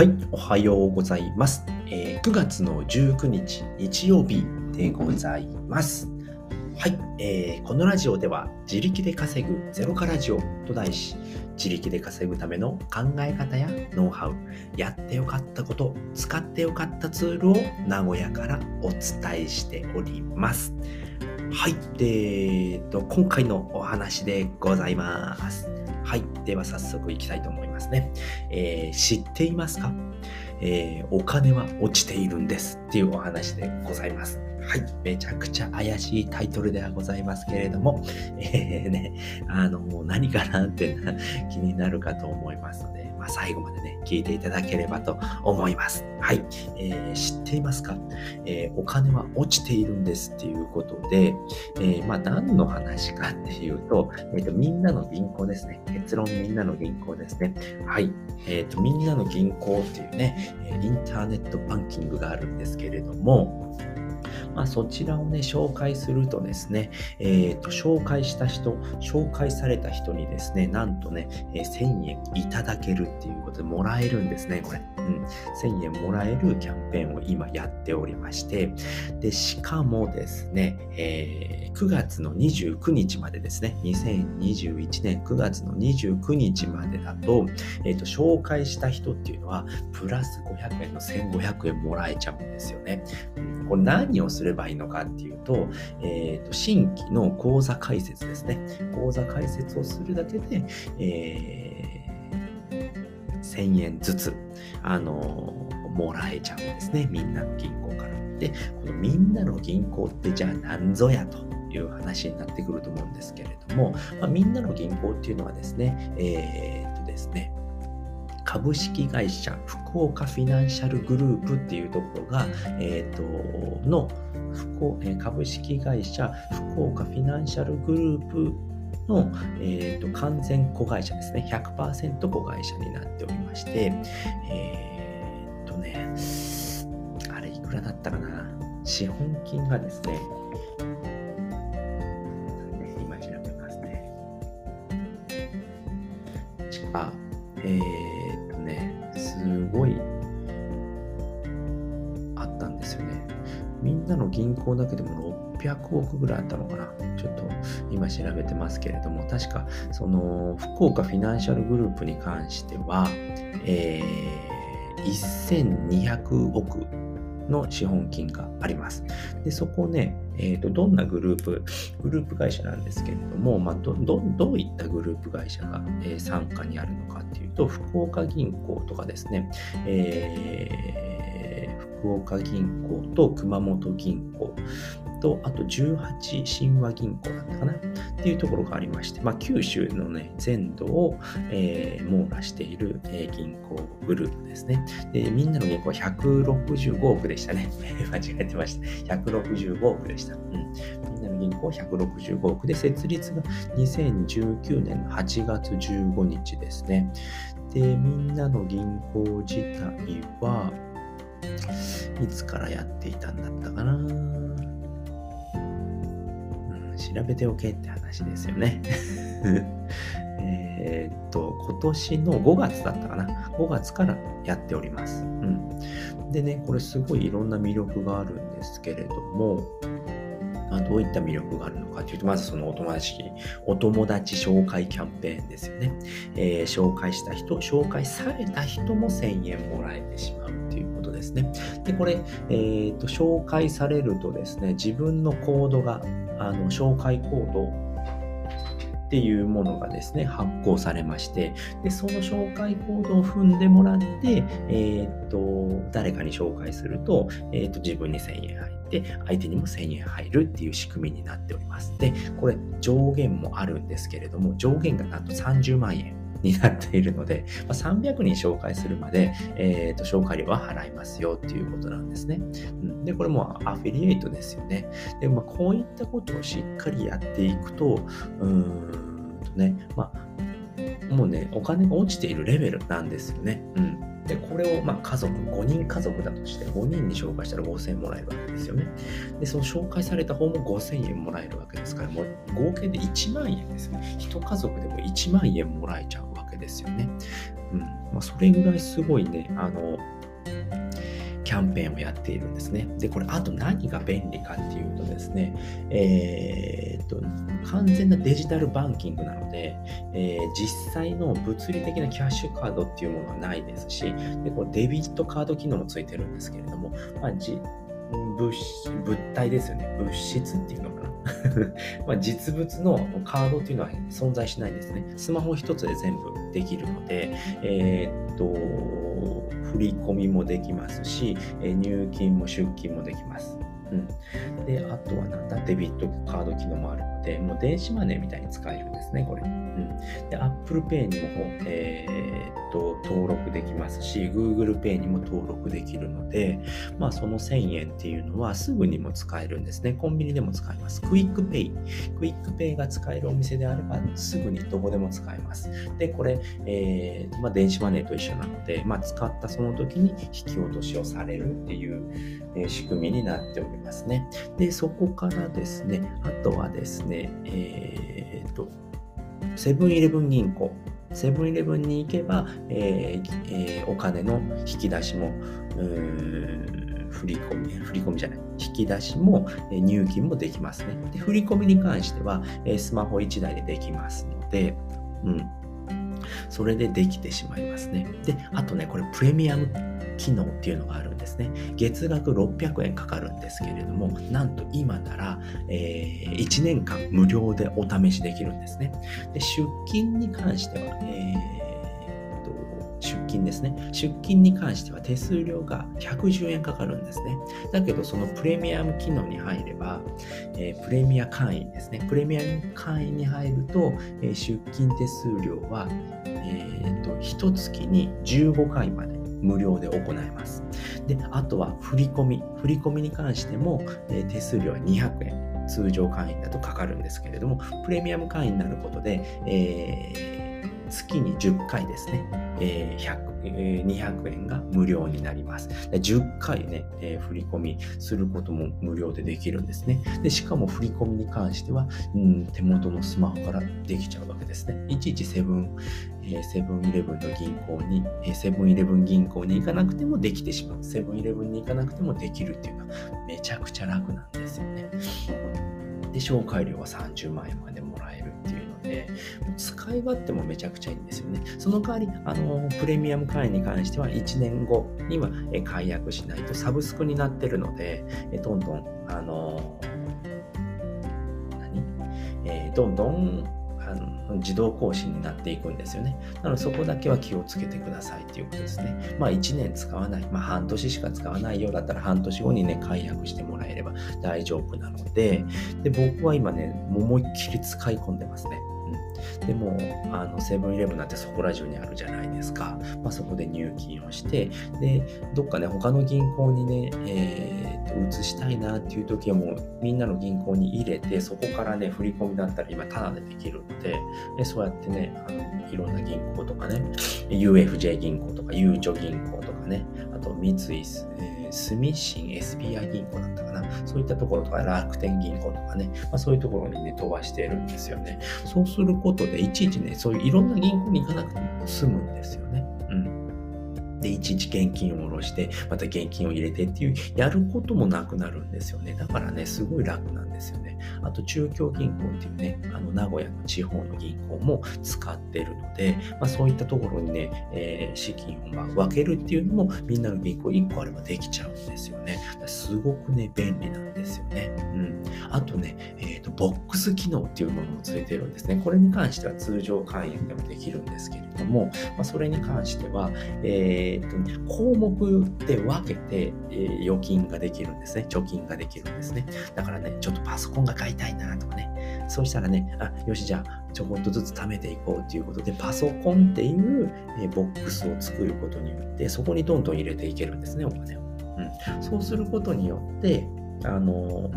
はい、おはようございます。えー、9月の19日日曜日でございます。はい、えー、このラジオでは自力で稼ぐゼロからジオと題し、自力で稼ぐための考え方やノウハウ、やってよかったこと、使ってよかったツールを名古屋からお伝えしております。はい、えーと、今回のお話でございます。はい。では早速いきたいと思いますね。えー、知っていますか、えー、お金は落ちているんですっていうお話でございます。はい。めちゃくちゃ怪しいタイトルではございますけれども、えー、ね、あの、何かなって気になるかと思いますので、最後までね、聞いていただければと思います。はい。えー、知っていますか、えー、お金は落ちているんですっていうことで、えー、まあ、何の話かっていうと、えっ、と、みんなの銀行ですね。結論みんなの銀行ですね。はい。えっ、と、みんなの銀行っていうね、インターネットバンキングがあるんですけれども、まあ、そちらをね、紹介するとですね、えー、と、紹介した人、紹介された人にですね、なんとね、えー、1000円いただけるっていうことでもらえるんですね、これ。うん。1000円もらえるキャンペーンを今やっておりまして、で、しかもですね、えー、9月の29日までですね、2021年9月の29日までだと、えっ、ー、と、紹介した人っていうのは、プラス500円の1500円もらえちゃうんですよね。これ何をすればいいのかっていうと、えー、と新規の口座開設ですね。口座開設をするだけで、えー、1000円ずつ、あのもらえちゃうんですね。みんなの銀行から。で、このみんなの銀行ってじゃあ何ぞやと。いう話になってくると思うんですけれども、まあ、みんなの銀行っていうのはですね、えー、っとですね、株式会社福岡フィナンシャルグループっていうところが、えっ、ー、と、の株式会社福岡フィナンシャルグループの、えーと、完全子会社ですね。100%子会社になっておりまして、えっ、ー、とね、あれいくらだったかな？資本金がですね、今調べますね。あ、えーすごいあったんですよね。みんなの銀行だけでも600億ぐらいあったのかな。ちょっと今調べてますけれども、確かその福岡フィナンシャルグループに関しては、えー、1200億の資本金があります。で、そこね、えーと、どんなグループ、グループ会社なんですけれども、まあ、どどどういったグループ会社が、えー、傘下にあるのかっていうと、福岡銀行とかですね、えー、福岡銀行と熊本銀行と、あと18神話銀行だったかな？っていうところがありまして、まあ、九州のね、全土を、えー、網羅している、えー、銀行グループですね。で、みんなの銀行は165億でしたね。間違えてました。165億でした。うん。みんなの銀行は165億で、設立が2019年の8月15日ですね。で、みんなの銀行自体は、いつからやっていたんだったかな？調べておけって話ですよね。えっと、今年の5月だったかな。5月からやっております。うん。でね、これすごいいろんな魅力があるんですけれども、まあ、どういった魅力があるのかというと、まずそのお友達、お友達紹介キャンペーンですよね。えー、紹介した人、紹介された人も1000円もらえてしまうということですね。で、これ、えーと、紹介されるとですね、自分のコードがあの紹介コードっていうものがですね、発行されまして、で、その紹介コードを踏んでもらって、えっ、と、誰かに紹介すると、えっ、と、自分に1000円入って、相手にも1000円入るっていう仕組みになっております。で、これ上限もあるんですけれども、上限がなんと30万円。になっているので、まあ、300人紹介するまで、えーと、紹介料は払いますよっていうことなんですね。で、これもアフィリエイトですよね。で、まあ、こういったことをしっかりやっていくと、うーんとね、まあ、もうね、お金が落ちているレベルなんですよね。うん。で、これをまあ家族、5人家族だとして、5人に紹介したら5000円もらえるわけですよね。で、その紹介された方も5000円もらえるわけですから、もう合計で1万円ですね。1家族でも1万円もらえちゃうですよね。うんまあ、それぐらいすごいね、あの、キャンペーンをやっているんですね。で、これ、あと何が便利かっていうとですね、えー、っと、完全なデジタルバンキングなので、えー、実際の物理的なキャッシュカードっていうものはないですし、でこれデビットカード機能もついてるんですけれども、まあ、じ物物体ですよね。物質っていうのかな。まあ実物のカードというのは存在しないんですね。スマホ一つで全部できるので、えー、っと、振り込みもできますし、入金も出金もできます。うん。で、あとはなんだ、デビットカード機能もあるので、もう電子マネーみたいに使えるんですね、これ。うん。で、Apple Pay にも、えー、っと、登録できますし、Google Pay にも登録できるので、まあ、その1000円っていうのはすぐにも使えるんですね。コンビニでも使えます。 QUICPay。QUICPay が使えるお店であれば、すぐにどこでも使えます。で、これ、えー、まあ、電子マネーと一緒なので、まあ、使ったその時に引き落としをされるっていう、えー、仕組みになっておりますね。で、そこからですね、あとはですね、えー、と、セブンイレブン銀行。セブンイレブンに行けば、えーえー、お金の引き出しも、振り込み、振り込みじゃない、引き出しも、え入金もできますね。で、振り込みに関しては、えスマホ1台でできますので、うん。それでできてしまいますね。で、あとね、これプレミアム機能っていうのがあるですね。月額600円かかるんですけれども、なんと今なら、えー、1年間無料でお試しできるんですね。で出勤に関しては、えー出勤ですね。出勤に関しては手数料が110円かかるんですね。だけど、そのプレミアム機能に入れば、えー、プレミア会員ですね。プレミアム会員に入ると、えー、出勤手数料は、えーと、と1月に15回まで無料で行えます。で、あとは振り込み。振り込みに関しても、え手数料は200円。通常会員だとかかるんですけれども、プレミアム会員になることで、えー、月に10回ですね、えー、え200円が無料になります。で10回ね、えー、振り込みすることも無料でできるんですね。でしかも振り込みに関しては、うん、手元のスマホからできちゃうわけですね。いちいちセブン、えセブンイレブンの銀行に、えセブンイレブン銀行に行かなくてもできてしまう。セブンイレブンに行かなくてもできるっていうのはめちゃくちゃ楽なんですよね。で、紹介料は30万円までもう、使い勝手もめちゃくちゃいいんですよね。その代わり、あの、プレミアム会員に関しては1年後には解約しないとサブスクになってるので、どんどん、あの、何？えー、どんどんあの自動更新になっていくんですよね。なのでそこだけは気をつけてくださいということですね。まあ1年使わない、まあ半年しか使わないようだったら半年後にね、解約してもらえれば大丈夫なので、で僕は今ね、思いっきり使い込んでますね。でも、あの、セブンイレブンなんてそこら中にあるじゃないですか。まあ、そこで入金をして、で、どっかね、他の銀行にね、えー、と移したいなっていう時はもう、みんなの銀行に入れて、そこからね、振り込みだったら今、タダでできるので、でそうやってね、あのいろんな銀行とかね、UFJ 銀行とか、ゆうちょ銀行とかね、あと、三井、えー住信 SBI 銀行だったかな。そういったところとか、楽天銀行とかね、まあ、そういうところにね、飛ばしているんですよね。そうすることで、いちいちね、そういういろんな銀行に行かなくても済むんですよね。うん。で、いちいち現金を下ろして、また現金を入れてっていう、やることもなくなるんですよね。だからね、すごい楽なんですですよね。あと、中京銀行っていうね、あの、名古屋の地方の銀行も使ってるので、まあ、そういったところにね、えー、資金をま分けるっていうのも、みんなの銀行1個あればできちゃうんですよね。すごくね、便利なんですよね。うん。あとね、えっ、ー、と、ボックス機能っていうものもついてるんですね。これに関しては通常会員でもできるんですけれども、まあ、それに関しては、えっ、ー、と、項目で分けて、えー、預金ができるんですね。貯金ができるんですね。だからね、ちょっとパソコンが買いたいなとかね、そうしたらね、あ、よし、じゃあ、ちょこっとずつ貯めていこうということで、パソコンっていう、ボックスを作ることによって、そこにどんどん入れていけるんですね、お金を。うん、そうすることによって、あの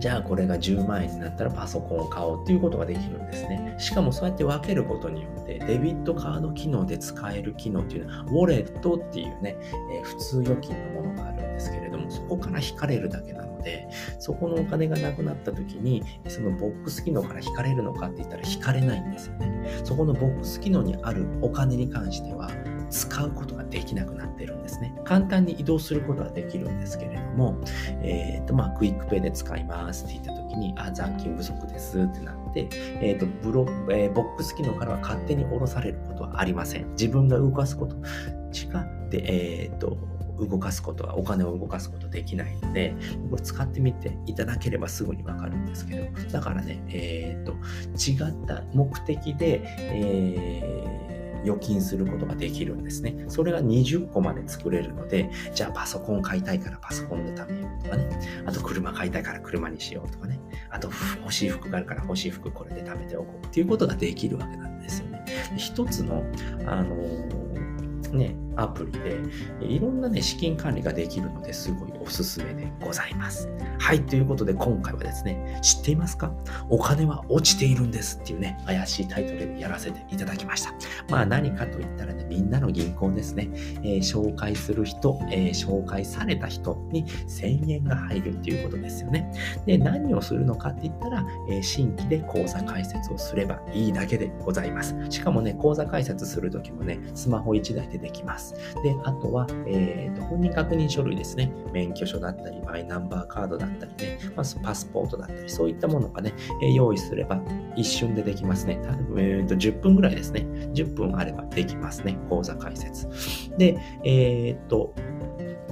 じゃあこれが10万円になったらパソコンを買おうっていうことができるんですね。しかもそうやって分けることによって、デビットカード機能で使える機能っていうのは、ウォレットっていうね、えー、普通預金のものがあるんですけれども、そこから引かれるだけなので、そこのお金がなくなった時に、そのボックス機能から引かれるのかって言ったら引かれないんですよね。そこのボックス機能にあるお金に関しては、使うことができなくなってるんですね。簡単に移動することはできるんですけれども、えっ、と、まあ、 QUICPay で使いますって言った時に、あ、残金不足ですってなって、えっ、と、ブロ、えー、ボックス機能からは勝手に下ろされることはありません。自分が動かすことしか、で、えっ、と、動かすことは、お金を動かすことできないので、これ使ってみていただければすぐにわかるんですけど、だからね、えっ、と、違った目的で、えー預金することができるんですね。それが20個まで作れるので、じゃあパソコン買いたいからパソコンで貯めようとかね。あと車買いたいから車にしようとかね。あと欲しい服があるから欲しい服これで貯めておこうっていうことができるわけなんですよね。一つの、あのー、ね、アプリで、いろんなね、資金管理ができるのですごいおすすめでございます。はい、ということで今回はですね、知っていますか？お金は落ちているんですっていうね、怪しいタイトルでやらせていただきました。まあ何かと言ったらね、みんなの銀行ですね、えー、紹介する人、えー、紹介された人に1000円が入るっていうことですよね。で、何をするのかって言ったら、えー、新規で口座開設をすればいいだけでございます。しかもね、口座開設するときもね、スマホ1台でできます。で、あとは、えーと、本人確認書類ですね。免許証だったり、マイナンバーカードだったりね、まずパスポートだったり、そういったものがね、えー、用意すれば一瞬でできますね。えーと、10分ぐらいですね。10分あればできますね。口座開設。で、えっ、ー、と、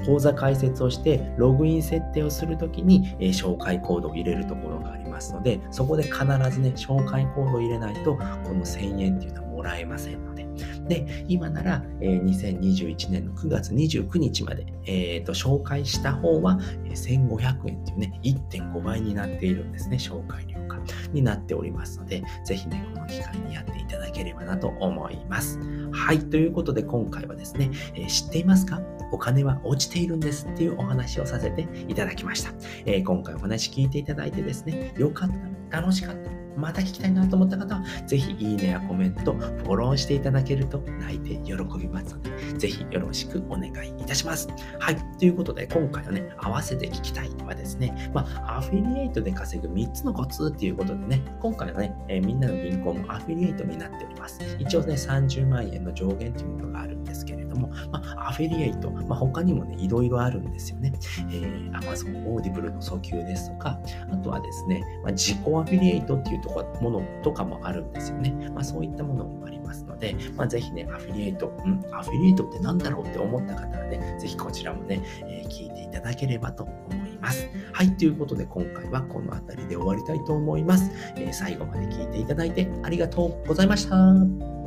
口座開設をしてログイン設定をするときに、えー、紹介コードを入れるところがありますので、そこで必ずね、紹介コードを入れないと、この1000円っていうのはもらえませんので。で、今なら、えー、2021年の9月29日まで、えーと、紹介した方は1500円というね、1.5倍になっているんですね、紹介料価になっておりますので、ぜひね、この機会にやっていただければなと思います。はい、ということで今回はですね、えー、知っていますか？お金は落ちているんですっていうお話をさせていただきました。えー、今回お話聞いていただいてですね、よかった、楽しかった、また聞きたいなと思った方は、ぜひいいねやコメント、フォローしていただけると泣いて喜びますので、ぜひよろしくお願いいたします。はい。ということで、今回はね、合わせて聞きたいはですね、まあ、アフィリエイトで稼ぐ3つのコツっていうことでね、今回はね、えー、みんなの銀行もアフィリエイトになっております。一応ね、30万円の上限というものがあるんですけれども、まあ、アフィリエイト、まあ、他にもね、いろいろあるんですよね。えー、Amazon Audible の訴求ですとか、あとはですね、まあ、自己アフィリエイトっていうとこものとかもあるんですよね。まあ、そういったものもありますので、まあ、ぜひね、アフィリエイト、うん、アフィリエイトって何だろうって思った方はね、ぜひこちらもね、えー、聞いていただければと思います。はい、ということで今回はこの辺りで終わりたいと思います。えー、最後まで聞いていただいてありがとうございました。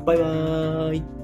バイバーイ。